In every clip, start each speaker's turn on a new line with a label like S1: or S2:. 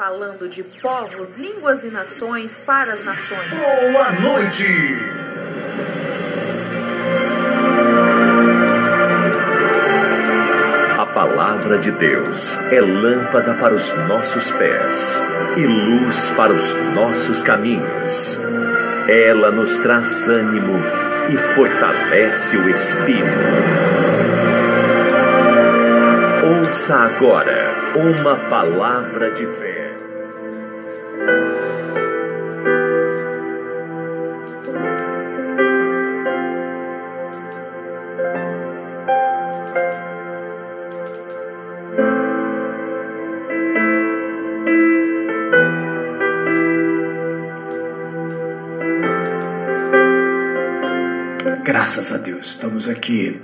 S1: falando de povos, línguas e nações para as nações.
S2: Boa noite! A palavra de Deus é lâmpada para os nossos pés e luz para os nossos caminhos. Ela nos traz ânimo e fortalece o espírito. Ouça agora uma palavra de fé.
S3: Aqui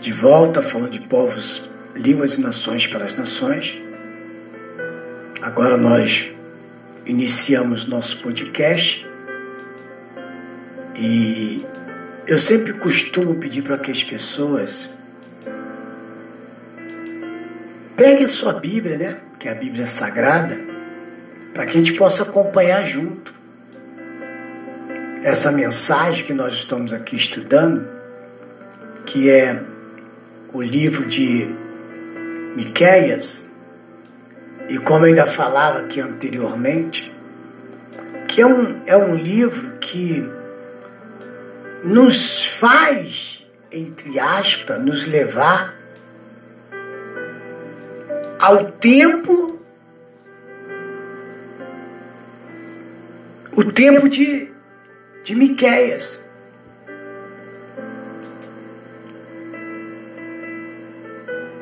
S3: de volta falando de povos, línguas e nações para as nações. Agora nós iniciamos nosso podcast e eu sempre costumo pedir para que as pessoas peguem a sua Bíblia, né? Que é a Bíblia Sagrada, para que a gente possa acompanhar junto essa mensagem que nós estamos aqui estudando, que é o livro de Miqueias, e como eu ainda falava aqui anteriormente, que é um, é um livro que nos faz, entre aspas, nos levar ao tempo, o tempo de de Miqueias.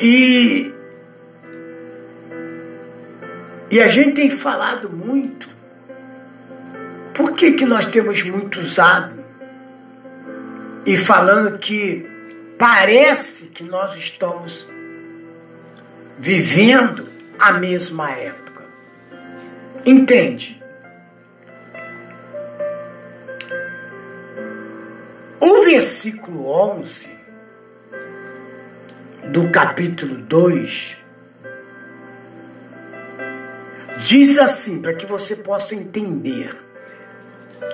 S3: E, e a gente tem falado muito. Por que, que nós temos muito usado? E falando que parece que nós estamos vivendo a mesma época. Entende? O versículo 11 do capítulo 2 diz assim, para que você possa entender.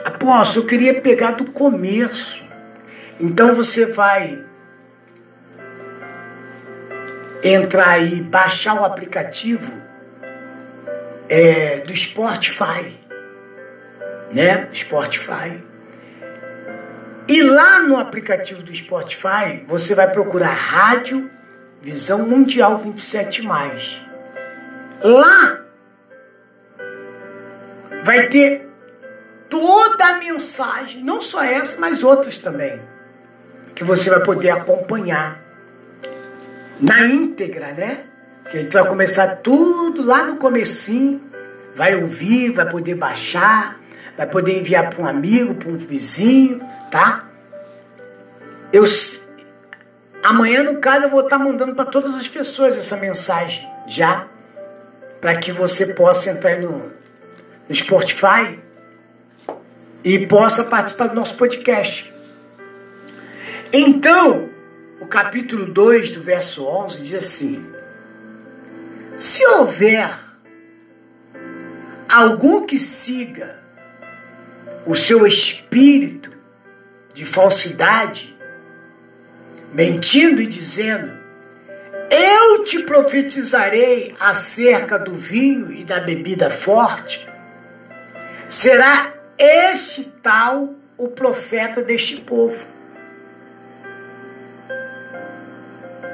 S3: Apóstolo, eu queria pegar do começo. Então você vai entrar aí, baixar o aplicativo é, do Spotify, né? Spotify. E lá no aplicativo do Spotify, você vai procurar Rádio Visão Mundial 27. Lá vai ter toda a mensagem, não só essa, mas outras também, que você vai poder acompanhar na íntegra, né? Que a gente vai começar tudo lá no comecinho, vai ouvir, vai poder baixar, vai poder enviar para um amigo, para um vizinho, tá? Eu amanhã no caso eu vou estar mandando para todas as pessoas essa mensagem já para que você possa entrar no, no Spotify e possa participar do nosso podcast. Então, o capítulo 2 do verso 11 diz assim: Se houver algum que siga o seu espírito de falsidade, mentindo e dizendo: Eu te profetizarei acerca do vinho e da bebida forte, será este tal o profeta deste povo.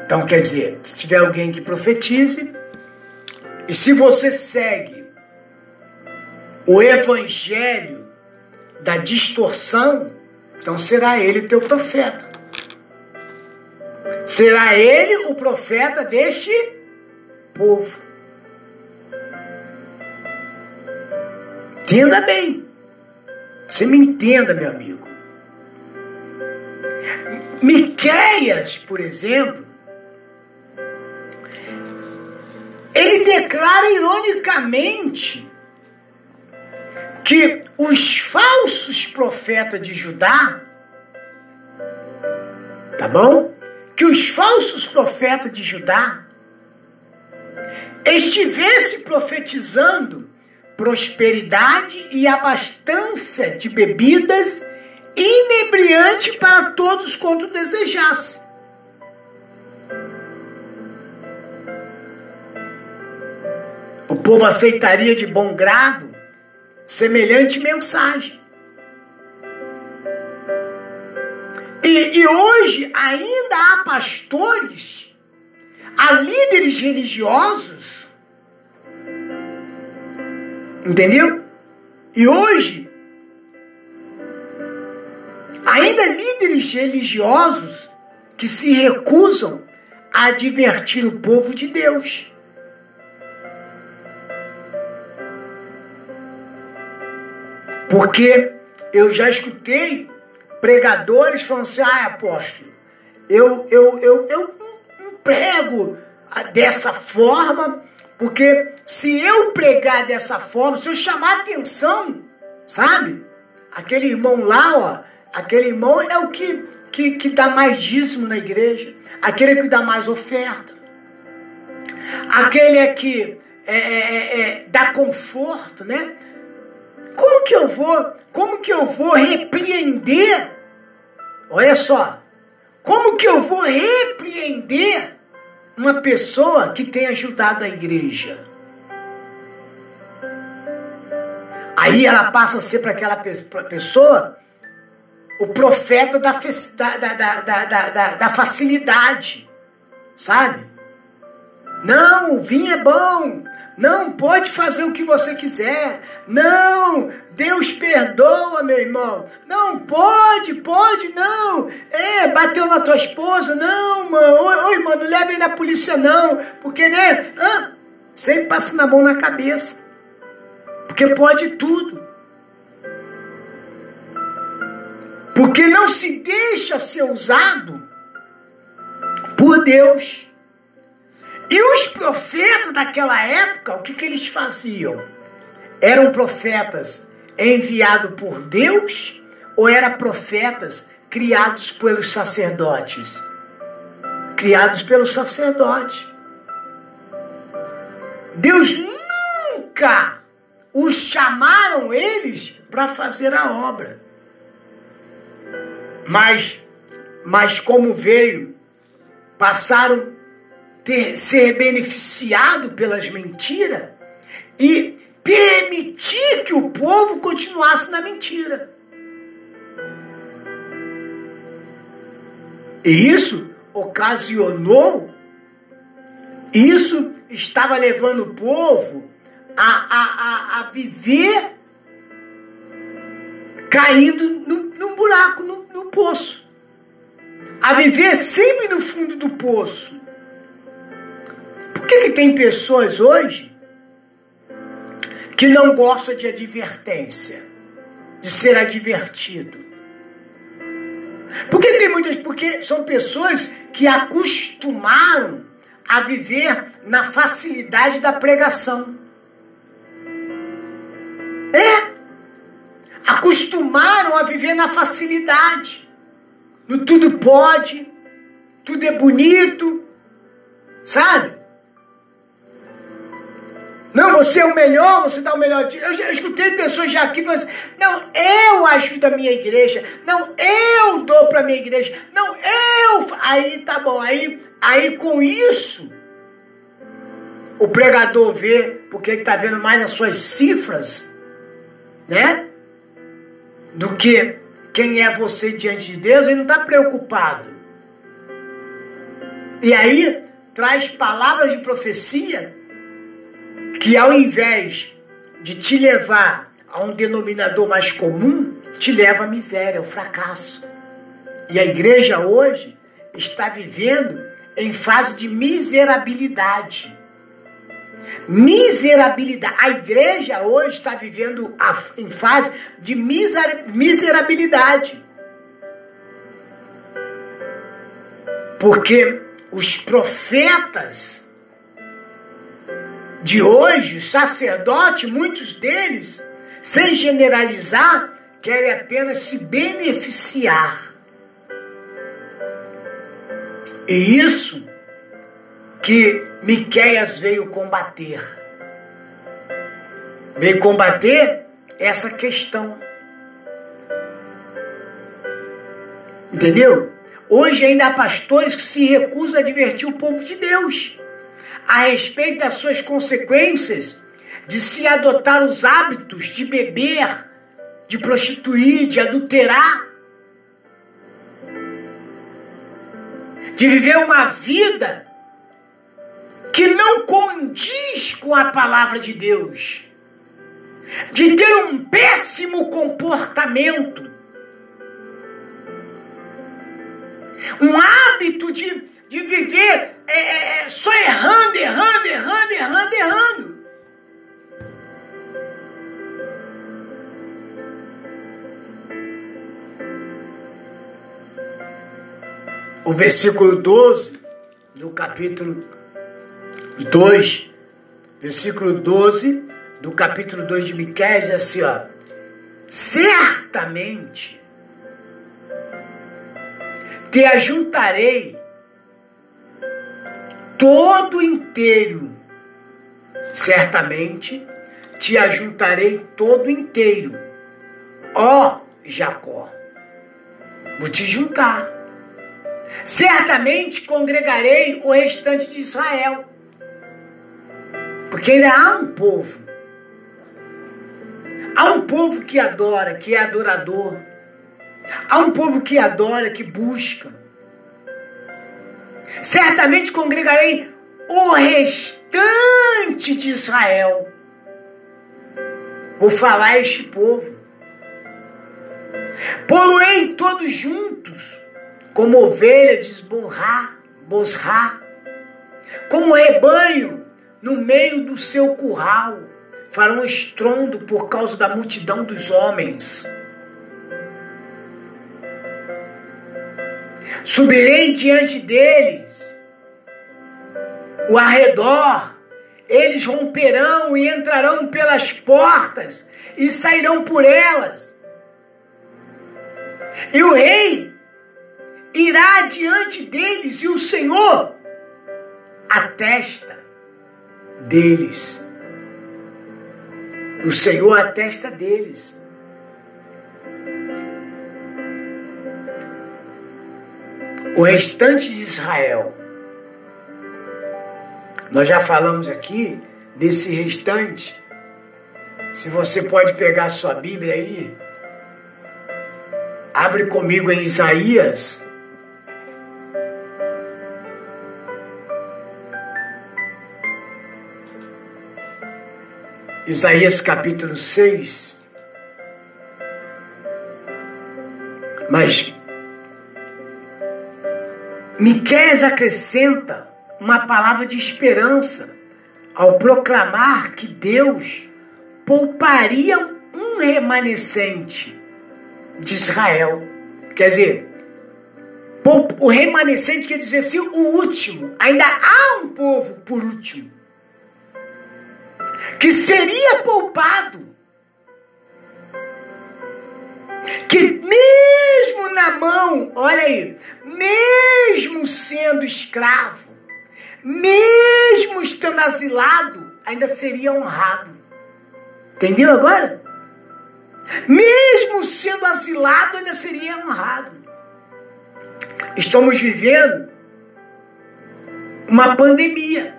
S3: Então quer dizer, se tiver alguém que profetize, e se você segue o evangelho da distorção, então será ele teu profeta. Será ele o profeta deste povo. Entenda bem. Você me entenda, meu amigo. Miqueias, por exemplo, ele declara ironicamente que os falsos profetas de Judá, tá bom? Que os falsos profetas de Judá, estivesse profetizando prosperidade e abastança de bebidas inebriante para todos quanto desejasse. O povo aceitaria de bom grado semelhante mensagem. E, e hoje ainda há pastores, há líderes religiosos, entendeu? E hoje ainda líderes religiosos que se recusam a advertir o povo de Deus. Porque eu já escutei pregadores falando assim, ah, apóstolo, eu, eu, eu, eu prego dessa forma, porque se eu pregar dessa forma, se eu chamar atenção, sabe? Aquele irmão lá, ó, aquele irmão é o que, que, que dá mais dízimo na igreja, aquele que dá mais oferta, aquele é que é, é, é, é dá conforto, né? Como que eu vou, como que eu vou repreender? Olha só, como que eu vou repreender uma pessoa que tem ajudado a igreja? Aí ela passa a ser para aquela pessoa o profeta da, da, da, da, da, facilidade, sabe? Não, o vinho é bom, não, pode fazer o que você quiser. Não, Deus perdoa, meu irmão. Não, pode, pode, não. É, bateu na tua esposa? Não, mano. Oi, oi mano, leve na polícia, não. Porque, né? Ah, sempre passa na mão na cabeça. Porque pode tudo. Porque não se deixa ser usado por Deus. E os profetas daquela época, o que, que eles faziam? Eram profetas enviados por Deus ou eram profetas criados pelos sacerdotes? Criados pelos sacerdotes. Deus nunca os chamaram eles para fazer a obra. Mas, mas como veio, passaram ter, ser beneficiado pelas mentiras e permitir que o povo continuasse na mentira. E isso ocasionou, isso estava levando o povo a, a, a, a viver caindo no, no buraco, no, no poço. A viver sempre no fundo do poço. Que, que tem pessoas hoje que não gostam de advertência, de ser advertido? Por que tem muitas? Porque são pessoas que acostumaram a viver na facilidade da pregação. É. Acostumaram a viver na facilidade. No tudo pode, tudo é bonito, sabe? Não, você é o melhor, você dá o melhor. Eu já escutei pessoas já aqui falando assim, não, eu ajudo a minha igreja, não, eu dou para a minha igreja, não, eu. Aí tá bom, aí, aí com isso, o pregador vê, porque ele está vendo mais as suas cifras, né? Do que quem é você diante de Deus, ele não está preocupado. E aí traz palavras de profecia que ao invés de te levar a um denominador mais comum, te leva à miséria, ao fracasso. E a igreja hoje está vivendo em fase de miserabilidade. Miserabilidade. A igreja hoje está vivendo em fase de miserabilidade. Porque os profetas de hoje, sacerdote, muitos deles, sem generalizar, querem apenas se beneficiar. E isso que Miqueias veio combater. Veio combater essa questão. Entendeu? Hoje ainda há pastores que se recusam a advertir o povo de Deus a respeito das suas consequências de se adotar os hábitos de beber, de prostituir, de adulterar, de viver uma vida que não condiz com a palavra de Deus, de ter um péssimo comportamento, um hábito de, de viver é, é, é só errando, errando, errando, errando, errando. O versículo 12 do capítulo 2, versículo 12 do capítulo 2 de Miqueias é assim, ó. Certamente te ajuntarei todo inteiro. Certamente te ajuntarei todo inteiro. Ó Jacó, vou te juntar. Certamente congregarei o restante de Israel. Porque ainda há um povo. Há um povo que adora, que é adorador. Há um povo que adora, que busca. Certamente congregarei o restante de Israel. Vou falar a este povo. Poluei todos juntos, como ovelha de esborrar, bosrar, como rebanho no meio do seu curral, farão estrondo por causa da multidão dos homens. Subirei diante deles, o arredor, eles romperão e entrarão pelas portas e sairão por elas. E o rei irá diante deles, e o Senhor atesta deles. O Senhor atesta deles. O restante de Israel. Nós já falamos aqui desse restante. Se você pode pegar sua Bíblia aí, abre comigo em Isaías. Isaías capítulo 6. Mas Miqueias acrescenta uma palavra de esperança ao proclamar que Deus pouparia um remanescente de Israel. Quer dizer, o remanescente quer dizer assim, o último. Ainda há um povo por último que seria poupado. Que mesmo na mão, olha aí, mesmo sendo escravo, mesmo estando asilado, ainda seria honrado. Entendeu agora? Mesmo sendo asilado, ainda seria honrado. Estamos vivendo uma pandemia.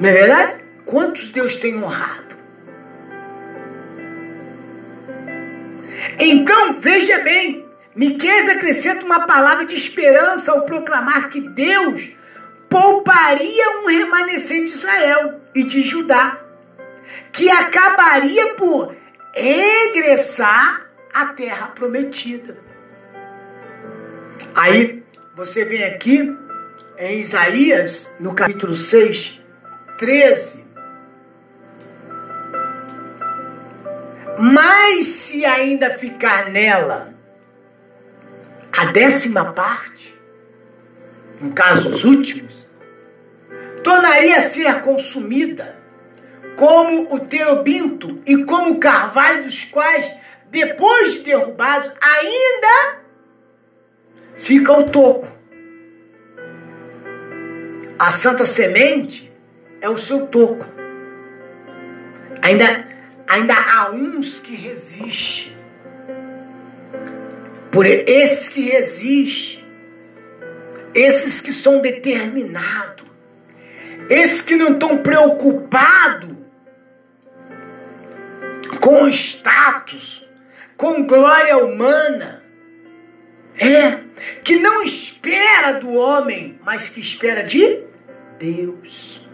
S3: Não é verdade? Quantos Deus tem honrado? Então, veja bem, Miqueias acrescenta uma palavra de esperança ao proclamar que Deus pouparia um remanescente de Israel e de Judá, que acabaria por regressar à terra prometida. Aí você vem aqui em Isaías, no capítulo 6, 13. Mas se ainda ficar nela a décima parte, no caso os últimos, tornaria a ser consumida como o terebinto e como o carvalho dos quais, depois de derrubados, ainda fica o toco. A santa semente é o seu toco. Ainda, ainda há uns que resistem. Por esses que resistem, esses que são determinados, esses que não estão preocupados com status, com glória humana, é, que não espera do homem, mas que espera de Deus.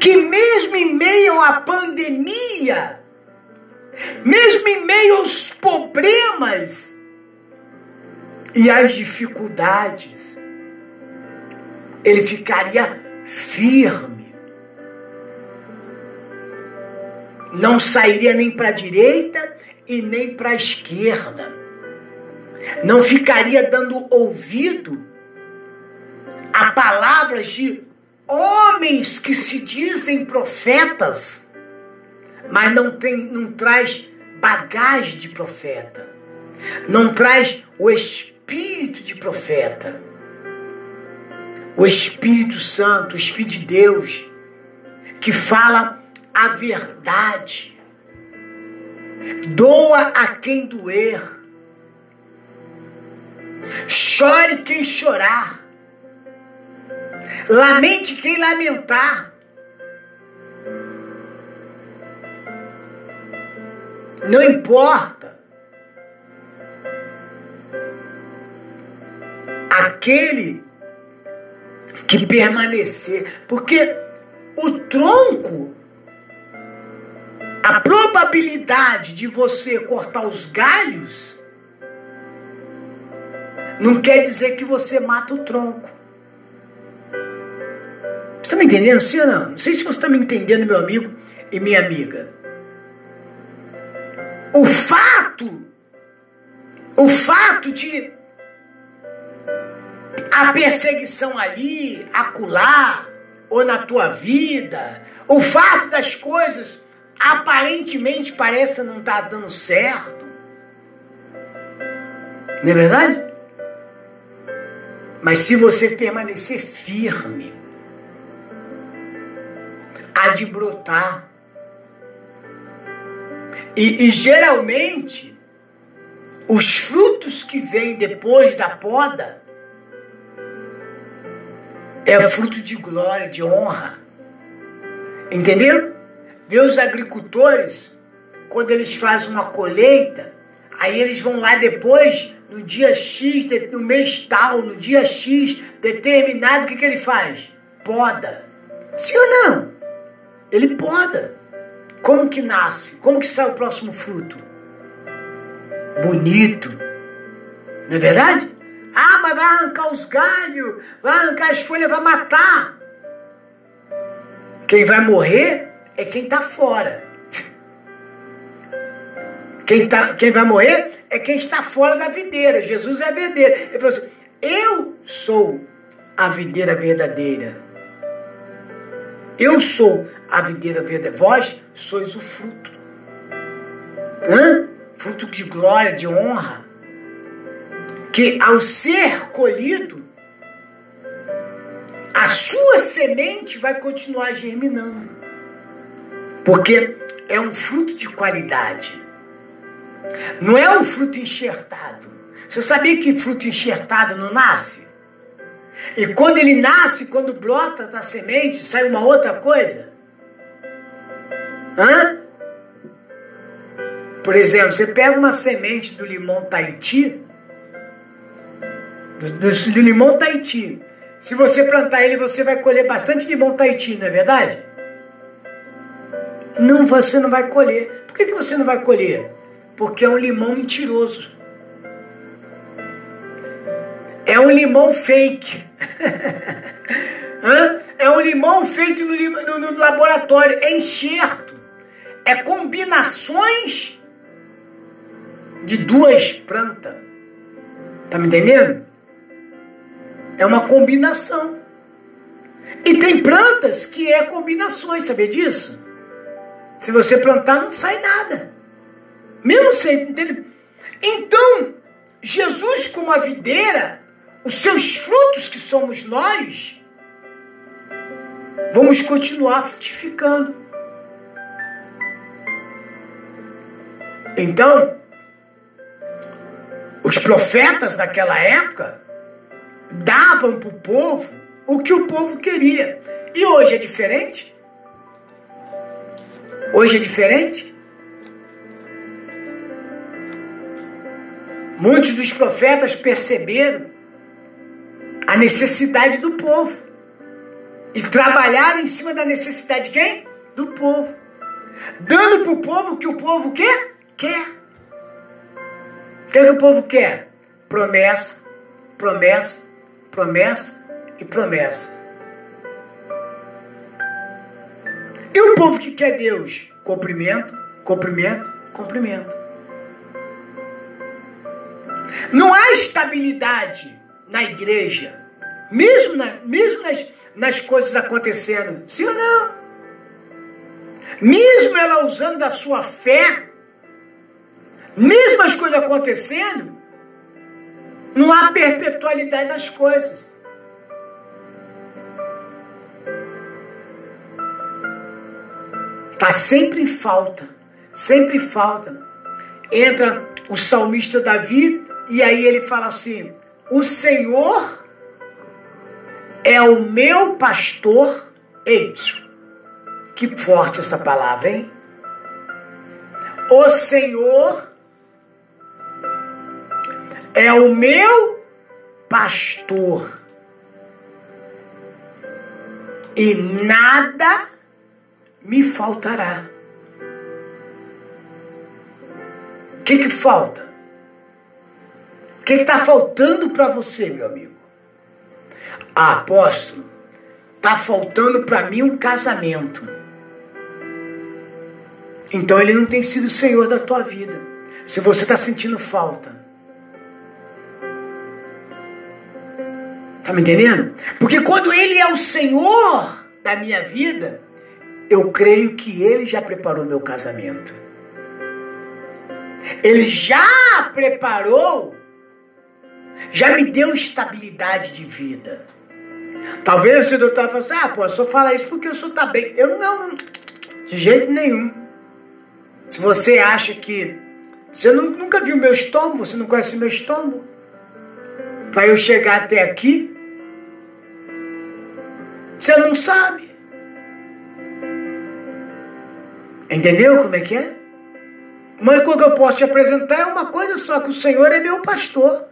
S3: Que mesmo em meio à pandemia, mesmo em meio aos problemas e às dificuldades, ele ficaria firme. Não sairia nem para a direita e nem para a esquerda não ficaria dando ouvido a palavras de homens que se dizem profetas, mas não tem, não traz bagagem de profeta, não traz o espírito de profeta, o Espírito Santo, o Espírito de Deus, que fala a verdade, doa a quem doer Chore quem chorar. Lamente quem lamentar. Não importa. Aquele que permanecer. Porque o tronco, a probabilidade de você cortar os galhos não quer dizer que você mata o tronco. Você está me entendendo, sim ou não? Não sei se você está me entendendo, meu amigo e minha amiga. O fato, o fato de a perseguição ali, acular, ou na tua vida, o fato das coisas aparentemente parecem não estar tá dando certo. Não é verdade? Mas se você permanecer firme, há de brotar. E, e geralmente, os frutos que vêm depois da poda é fruto de glória, de honra. Entendeu? Os agricultores, quando eles fazem uma colheita, aí eles vão lá depois no dia X, no mês tal, no dia X determinado, o que, que ele faz? Poda. Sim ou não? Ele poda. Como que nasce? Como que sai o próximo fruto? Bonito. Não é verdade? Ah, mas vai arrancar os galhos, vai arrancar as folhas, vai matar. Quem vai morrer é quem está fora. Quem, tá, quem vai morrer é quem está fora da videira. Jesus é a videira. Ele falou assim: Eu sou a videira verdadeira. Eu sou a videira verdadeira. Vós sois o fruto. Hã? Fruto de glória, de honra. Que ao ser colhido, a sua semente vai continuar germinando. Porque é um fruto de qualidade. Não é o fruto enxertado. Você sabia que fruto enxertado não nasce? E quando ele nasce, quando brota da semente, sai uma outra coisa? Hã? Por exemplo, você pega uma semente do limão Tahiti, do, do, do limão Tahiti. Se você plantar ele, você vai colher bastante limão Tahiti, não é verdade? Não, você não vai colher. Por que, que você não vai colher? Porque é um limão mentiroso. É um limão fake. é um limão feito no, no, no laboratório. É enxerto. É combinações de duas plantas. Tá me entendendo? É uma combinação. E tem plantas que é combinações, sabia disso? Se você plantar, não sai nada. Mesmo sem. Entende? Então, Jesus, como a videira, os seus frutos que somos nós, vamos continuar frutificando. Então, os profetas daquela época davam para o povo o que o povo queria. E hoje é diferente? Hoje é diferente? Muitos dos profetas perceberam a necessidade do povo e trabalharam em cima da necessidade de quem? Do povo. Dando para o povo o que o povo quer? Quer. O que, é que o povo quer? Promessa, promessa, promessa e promessa. E o povo que quer Deus? Cumprimento, cumprimento, cumprimento. Não há estabilidade na igreja, mesmo, na, mesmo nas, nas coisas acontecendo, sim ou não? Mesmo ela usando da sua fé, mesmo as coisas acontecendo, não há perpetualidade das coisas. Está sempre em falta, sempre falta. Entra o salmista Davi e aí ele fala assim: O Senhor é o meu pastor. Eita, que forte essa palavra, hein? O Senhor é o meu pastor. E nada me faltará. O que, que falta? O que está faltando para você, meu amigo? Ah, apóstolo, está faltando para mim um casamento. Então ele não tem sido o Senhor da tua vida. Se você está sentindo falta. Tá me entendendo? Porque quando ele é o Senhor da minha vida, eu creio que Ele já preparou meu casamento. Ele já preparou, já me deu estabilidade de vida. Talvez o doutor fale assim, ah, pô, só fala isso porque o senhor está bem. Eu não, não, de jeito nenhum. Se você acha que. Você nunca viu meu estômago, você não conhece meu estômago. Para eu chegar até aqui, você não sabe. Entendeu como é que é? Uma coisa que eu posso te apresentar é uma coisa só, que o Senhor é meu pastor.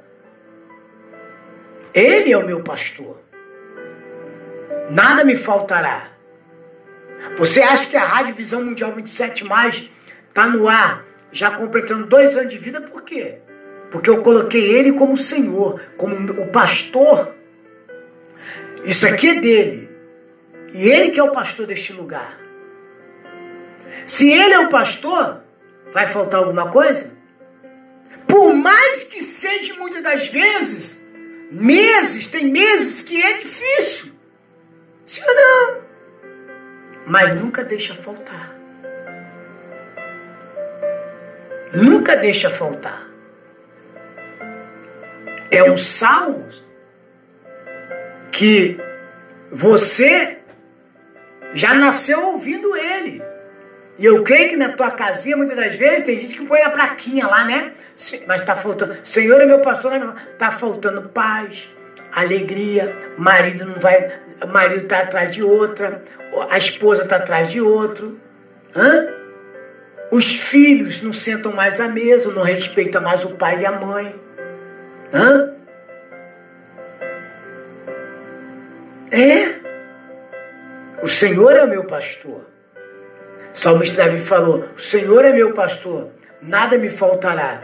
S3: Ele é o meu pastor. Nada me faltará. Você acha que a Rádio Visão Mundial 27 Mais está no ar, já completando dois anos de vida, por quê? Porque eu coloquei ele como Senhor, como o pastor. Isso aqui é dele. E ele que é o pastor deste lugar. Se ele é o pastor, vai faltar alguma coisa? Por mais que seja muitas das vezes, meses, tem meses que é difícil. Sim ou não? Mas nunca deixa faltar. Nunca deixa faltar. É um salmo que você já nasceu ouvindo ele. E eu creio que na tua casinha, muitas das vezes, tem gente que põe a plaquinha lá, né? Mas está faltando. Senhor é meu pastor, está faltando paz, alegria, marido não vai. marido está atrás de outra, a esposa está atrás de outro. Hã? Os filhos não sentam mais à mesa, não respeitam mais o pai e a mãe. Hã? É. O Senhor é o meu pastor. Salmista Davi falou: O Senhor é meu pastor, nada me faltará.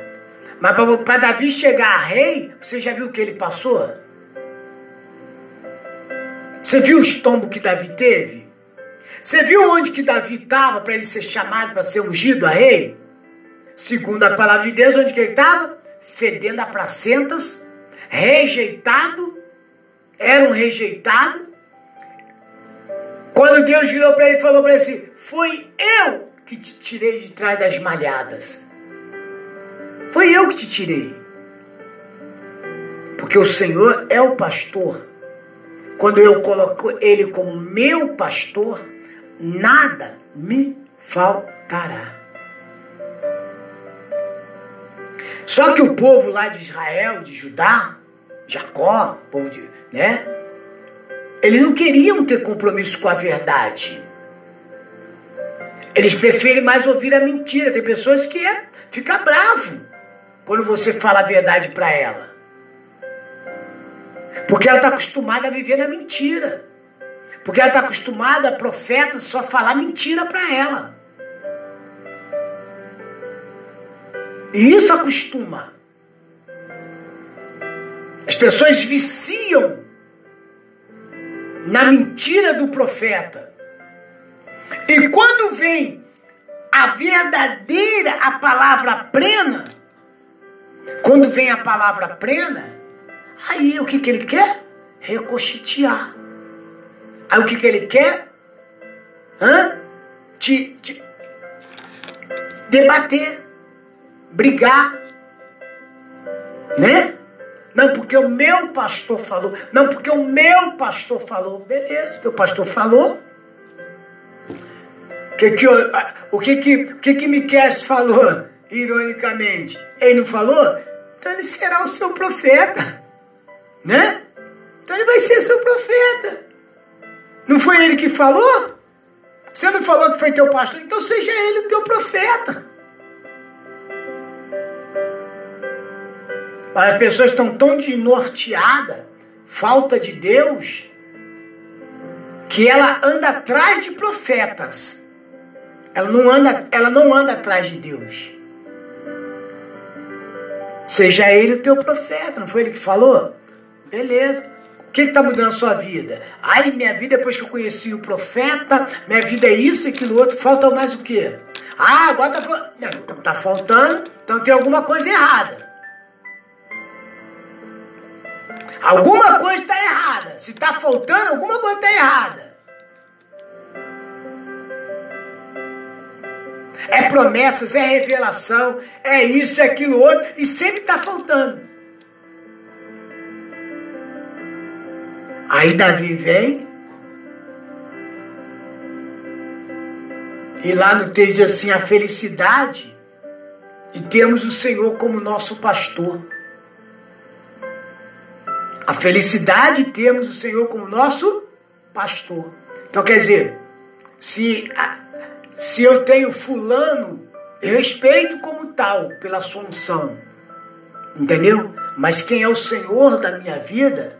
S3: Mas para Davi chegar a rei, você já viu o que ele passou? Você viu o estombo que Davi teve? Você viu onde que Davi estava para ele ser chamado para ser ungido a rei? Segundo a palavra de Deus, onde que ele estava? Fedendo a placentas, rejeitado, era um rejeitado, quando Deus virou para ele e falou para ele assim: Foi eu que te tirei de trás das malhadas. Foi eu que te tirei. Porque o Senhor é o pastor. quando eu coloco ele como meu pastor, nada me faltará. Só que o povo lá de Israel, de Judá, Jacó, povo de, né? Eles não queriam ter compromisso com a verdade. Eles preferem mais ouvir a mentira. Tem pessoas que é, fica bravo quando você fala a verdade para ela. Porque ela está acostumada a viver na mentira. Porque ela está acostumada a profetas só falar mentira para ela. E isso acostuma. As pessoas viciam na mentira do profeta. E quando vem a verdadeira, a palavra plena, quando vem a palavra plena, aí o que, que ele quer? Recochitear. Aí o que, que ele quer? Hã? Te, te debater, brigar, né? Não, porque o meu pastor falou. Não, porque o meu pastor falou. Beleza, teu pastor falou. Que que eu, o que que, que que Miquel falou, ironicamente? Ele não falou? Então ele será o seu profeta. Né? Então ele vai ser seu profeta. Não foi ele que falou? Você não falou que foi teu pastor? Então seja ele o teu profeta. As pessoas estão tão desnorteadas, falta de Deus, que ela anda atrás de profetas. Ela não anda, ela não anda atrás de Deus. Seja ele o teu profeta, não foi ele que falou? Beleza. O que está mudando a sua vida? Ai, minha vida depois que eu conheci o profeta, minha vida é isso e aquilo outro, falta mais o quê? Ah, agora está tá faltando, então tem alguma coisa errada. Alguma coisa está errada. Se está faltando, alguma coisa está errada. É promessas, é revelação, é isso, é aquilo outro, e sempre está faltando. Aí Davi vem, e lá no texto diz assim: a felicidade de termos o Senhor como nosso pastor. A felicidade de termos o Senhor como nosso pastor. Então quer dizer, se, se eu tenho fulano, eu respeito como tal pela sua unção. Entendeu? Mas quem é o Senhor da minha vida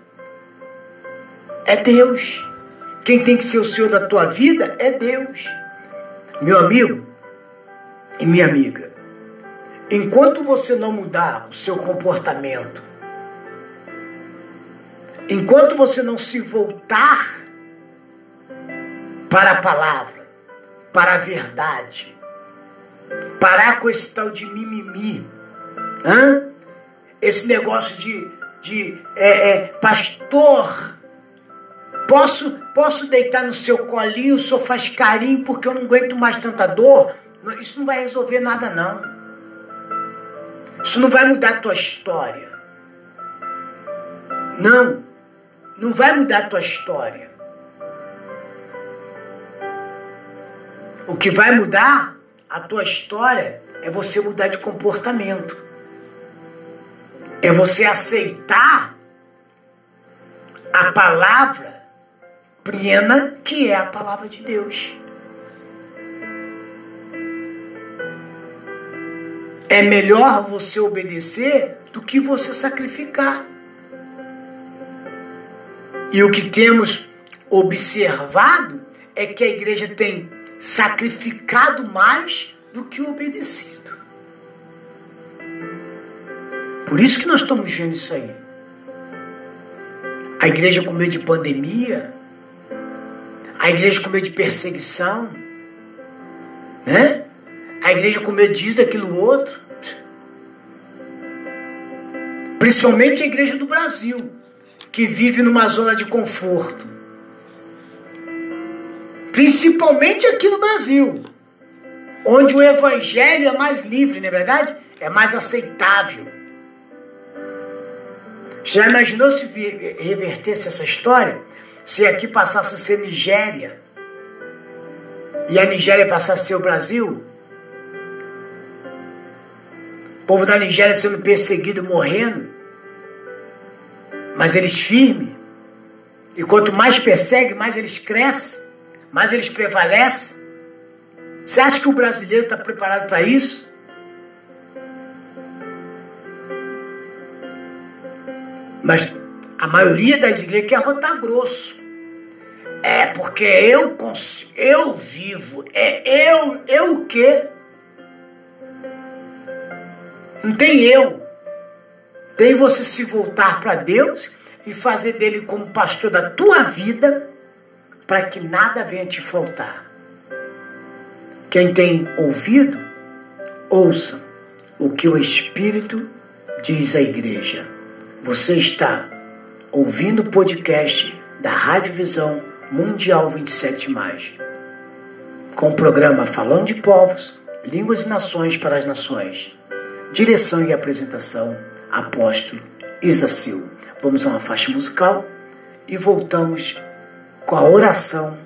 S3: é Deus. Quem tem que ser o Senhor da tua vida é Deus. Meu amigo e minha amiga, enquanto você não mudar o seu comportamento, Enquanto você não se voltar para a palavra, para a verdade, parar com esse tal de mimimi, hã? esse negócio de, de é, é, pastor, posso, posso deitar no seu colinho, o senhor faz carinho porque eu não aguento mais tanta dor. Isso não vai resolver nada, não. Isso não vai mudar a tua história. Não não vai mudar a tua história. O que vai mudar a tua história é você mudar de comportamento. É você aceitar a palavra plena que é a palavra de Deus. É melhor você obedecer do que você sacrificar. E o que temos observado é que a igreja tem sacrificado mais do que obedecido. Por isso que nós estamos vendo isso aí. A igreja com medo de pandemia, a igreja com medo de perseguição, né? A igreja com medo disso, daquilo outro. Principalmente a igreja do Brasil que vive numa zona de conforto. Principalmente aqui no Brasil, onde o evangelho é mais livre, não é verdade? É mais aceitável. Você já imaginou se revertesse essa história? se aqui passasse a ser Nigéria e a Nigéria passasse a ser o Brasil, o povo da Nigéria sendo perseguido, morrendo, mas eles firmes. E quanto mais persegue, mais eles crescem, mais eles prevalecem. Você acha que o brasileiro está preparado para isso? Mas a maioria das igrejas quer rotar grosso. É porque eu eu vivo, é eu, eu o quê? Não tem eu. Tem você se voltar para Deus e fazer dele como pastor da tua vida para que nada venha te faltar. Quem tem ouvido, ouça o que o Espírito diz à igreja. Você está ouvindo o podcast da Rádio Visão Mundial 27, com o programa Falando de Povos, Línguas e Nações para as Nações. Direção e apresentação: Apóstolo Isacil. Vamos a uma faixa musical e voltamos com a oração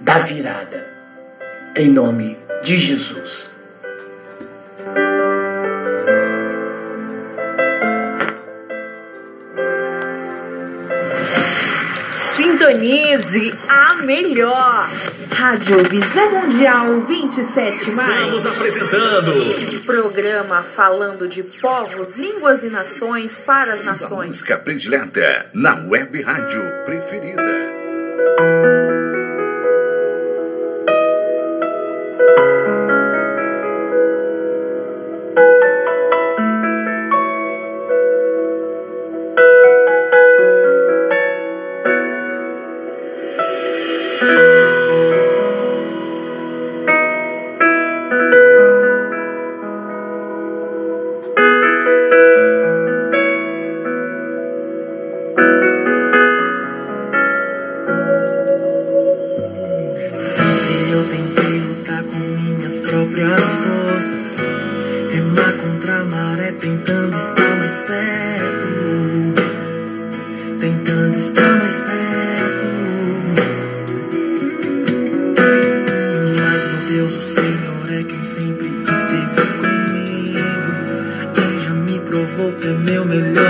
S3: da virada. Em nome de Jesus.
S1: Sintonize a melhor. Rádio Visão Mundial 27 mais.
S2: Estamos apresentando
S1: programa falando de povos, línguas e nações para as nações.
S2: música predileta na web rádio preferida. meu melhor.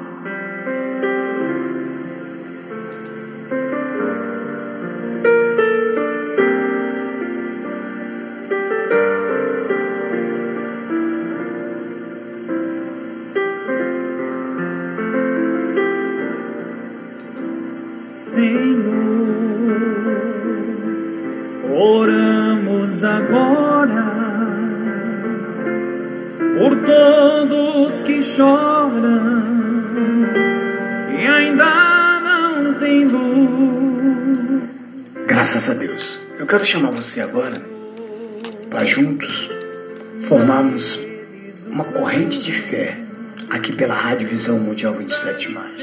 S3: Quero chamar você agora para juntos formarmos uma corrente de fé aqui pela Rádio Visão Mundial 27 mais.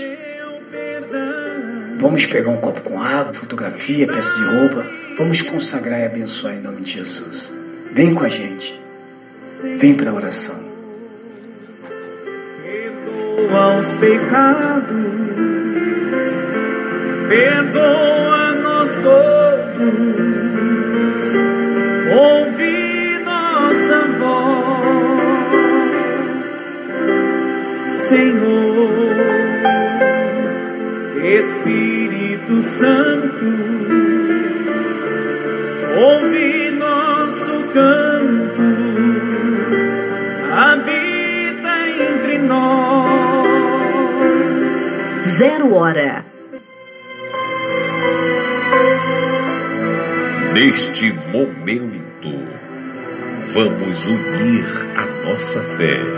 S3: Vamos pegar um copo com água, fotografia, peça de roupa. Vamos consagrar e abençoar em nome de Jesus. Vem com a gente. Vem para a oração.
S4: Perdoa os pecados, perdoa-nos todos, Espírito Santo, ouve nosso canto habita entre nós.
S1: Zero hora.
S2: Neste momento, vamos unir a nossa fé.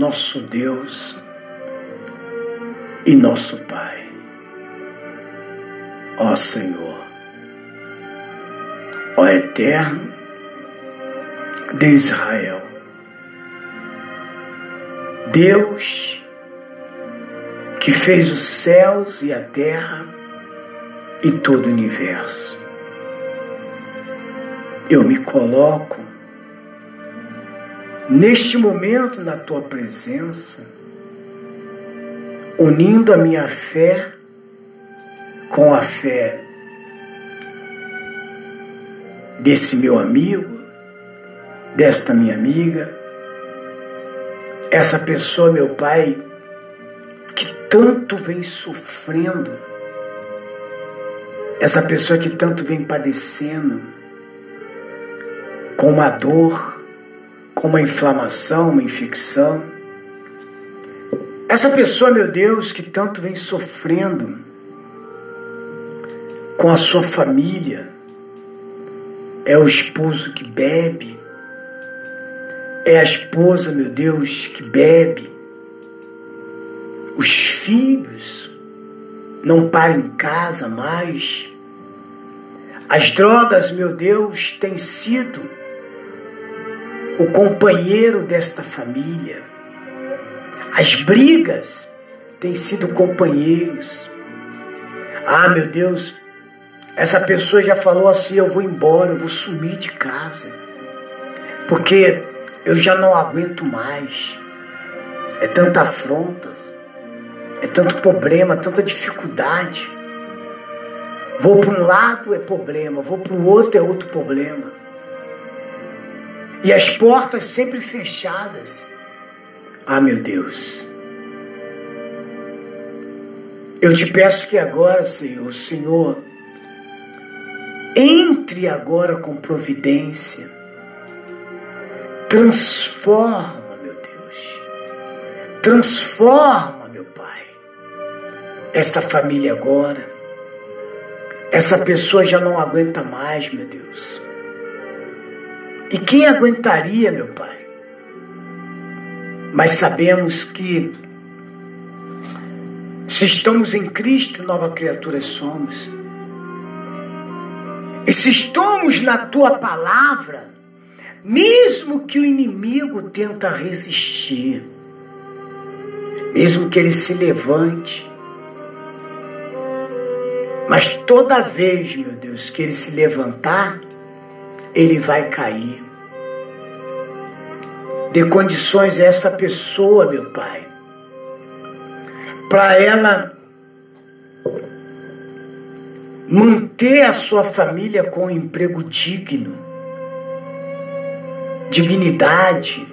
S3: Nosso Deus e nosso Pai. Ó Senhor, ó Eterno de Israel, Deus que fez os céus e a terra e todo o universo. Eu me coloco neste momento na tua presença, unindo a minha fé com a fé desse meu amigo, desta minha amiga, essa pessoa, meu Pai, que tanto vem sofrendo Essa pessoa que tanto vem padecendo com uma dor, com uma inflamação, uma infecção. Essa pessoa, meu Deus, que tanto vem sofrendo com a sua família, é o esposo que bebe, é a esposa, meu Deus, que bebe, os filhos não param em casa mais. As drogas, meu Deus, têm sido o companheiro desta família. As brigas têm sido companheiros. Ah, meu Deus, essa pessoa já falou assim: eu vou embora, eu vou sumir de casa, porque eu já não aguento mais. É tanta afrontas, é tanto problema, tanta dificuldade. Vou para um lado é problema, vou para o outro é outro problema. E as portas sempre fechadas. Ah, meu Deus. Eu te peço que agora, Senhor, Senhor, entre agora com providência. Transforma, meu Deus. Transforma, meu Pai, esta família agora. Essa pessoa já não aguenta mais, meu Deus. E quem aguentaria, meu Pai? Mas sabemos que se estamos em Cristo, nova criatura somos. E se estamos na tua palavra, mesmo que o inimigo tenta resistir, mesmo que ele se levante, mas toda vez, meu Deus, que ele se levantar, ele vai cair. Dê condições a essa pessoa, meu Pai, para ela manter a sua família com um emprego digno, dignidade.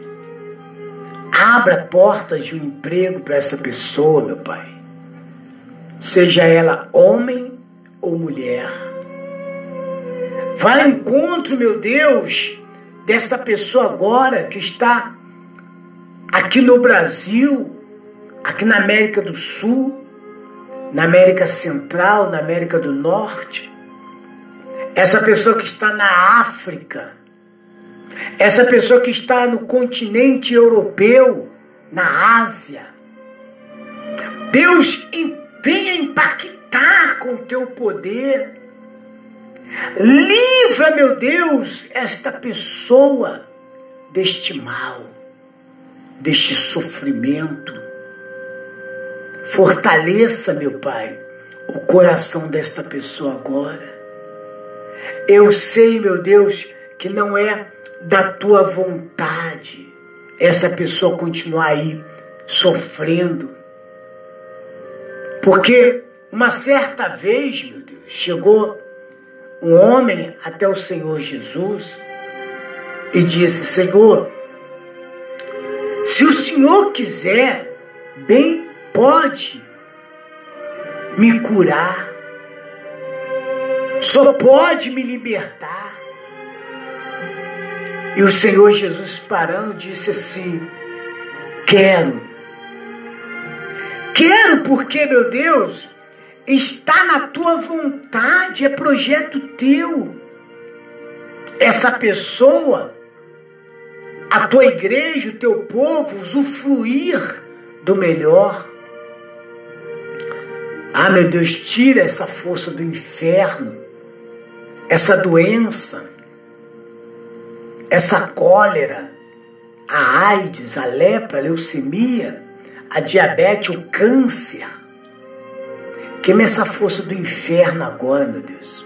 S3: Abra portas de um emprego para essa pessoa, meu Pai. Seja ela homem ou mulher. Vai ao encontro, meu Deus, desta pessoa agora que está aqui no Brasil, aqui na América do Sul, na América Central, na América do Norte, essa pessoa que está na África, essa pessoa que está no continente europeu, na Ásia. Deus venha impactar com o teu poder. Livra, meu Deus, esta pessoa deste mal, deste sofrimento Fortaleça, meu Pai, o coração desta pessoa agora. Eu sei, meu Deus, que não é da tua vontade essa pessoa continuar aí sofrendo. Porque uma certa vez, meu Deus, chegou um homem até o Senhor Jesus e disse: Senhor, se o Senhor quiser, bem pode me curar, só pode me libertar. E o Senhor Jesus parando disse assim: Quero. Quero porque, meu Deus, está na tua vontade, é projeto teu. Essa pessoa, a tua igreja, o teu povo, usufruir do melhor. Ah, meu Deus, tira essa força do inferno, essa doença, essa cólera, a AIDS, a lepra, a leucemia, a diabetes, o câncer. Queima essa força do inferno agora, meu Deus.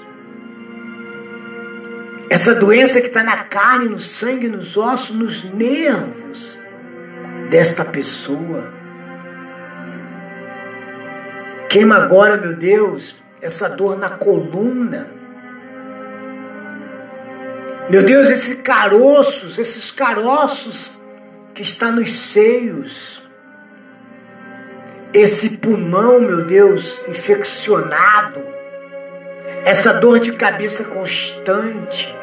S3: Essa doença que está na carne, no sangue, nos ossos, nos nervos desta pessoa. Queima agora, meu Deus, essa dor na coluna. Meu Deus, esses caroços, esses caroços que está nos seios. Esse pulmão, meu Deus, infeccionado. essa dor de cabeça constante.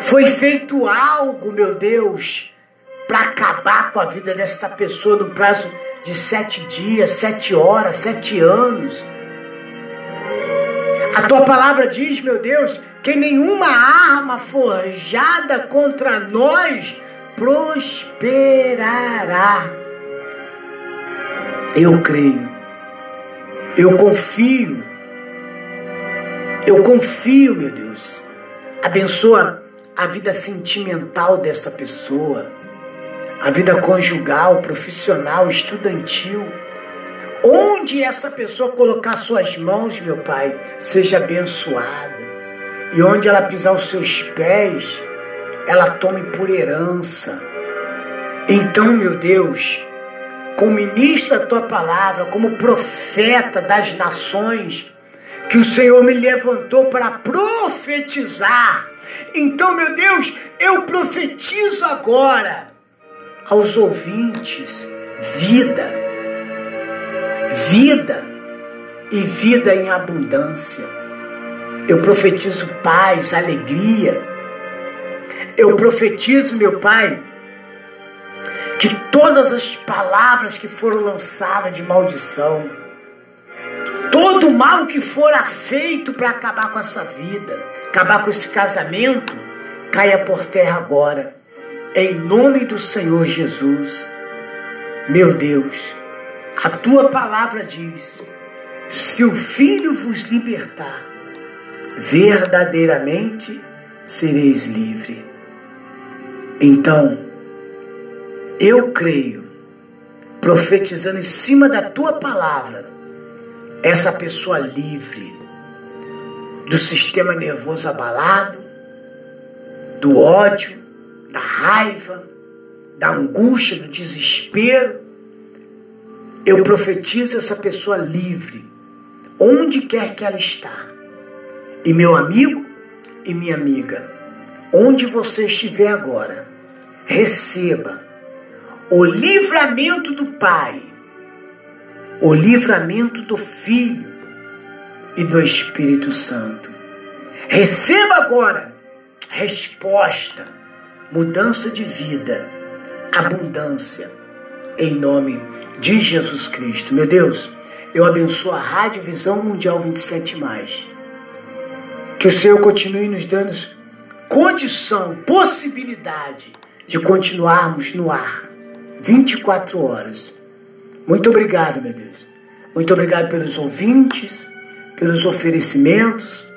S3: Foi feito algo, meu Deus, para acabar com a vida desta pessoa no prazo de sete dias, sete horas, sete anos. A tua palavra diz, meu Deus, que nenhuma arma forjada contra nós prosperará. Eu creio, eu confio, eu confio, meu Deus. Abençoa a vida sentimental dessa pessoa, a vida conjugal, profissional, estudantil. Onde essa pessoa colocar suas mãos, meu Pai, seja abençoada. E onde ela pisar os seus pés, ela tome por herança. Então, meu Deus, como ministro da tua palavra, como profeta das nações, que o Senhor me levantou para profetizar. Então, meu Deus, eu profetizo agora aos ouvintes vida, vida e vida em abundância. Eu profetizo paz, alegria. Eu profetizo, meu Pai, que todas as palavras que foram lançadas de maldição, todo mal que fora feito para acabar com essa vida, acabar com esse casamento, caia por terra agora, em nome do Senhor Jesus. Meu Deus, a tua palavra diz: se o Filho vos libertar, verdadeiramente sereis livre. Então, eu creio, profetizando em cima da tua palavra, essa pessoa livre do sistema nervoso abalado, do ódio, da raiva, da angústia, do desespero. Eu profetizo essa pessoa livre, onde quer que ela está. E meu amigo e minha amiga, onde você estiver agora, receba o livramento do Pai, o livramento do Filho e do Espírito Santo. Receba agora resposta, mudança de vida, abundância, em nome de Jesus Cristo. Meu Deus, eu abençoo a Rádio Visão Mundial 27. Que o Senhor continue nos dando condição, possibilidade de continuarmos no ar 24 horas. Muito obrigado, meu Deus. Muito obrigado pelos ouvintes, pelos oferecimentos.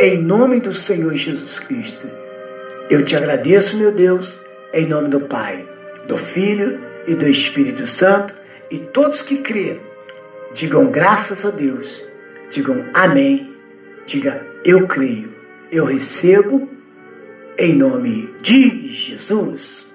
S3: Em nome do Senhor Jesus Cristo. Eu te agradeço, meu Deus, em nome do Pai, do Filho e do Espírito Santo. E todos que crêem, digam graças a Deus. Digam amém. Diga eu creio, eu recebo, em nome de Jesus.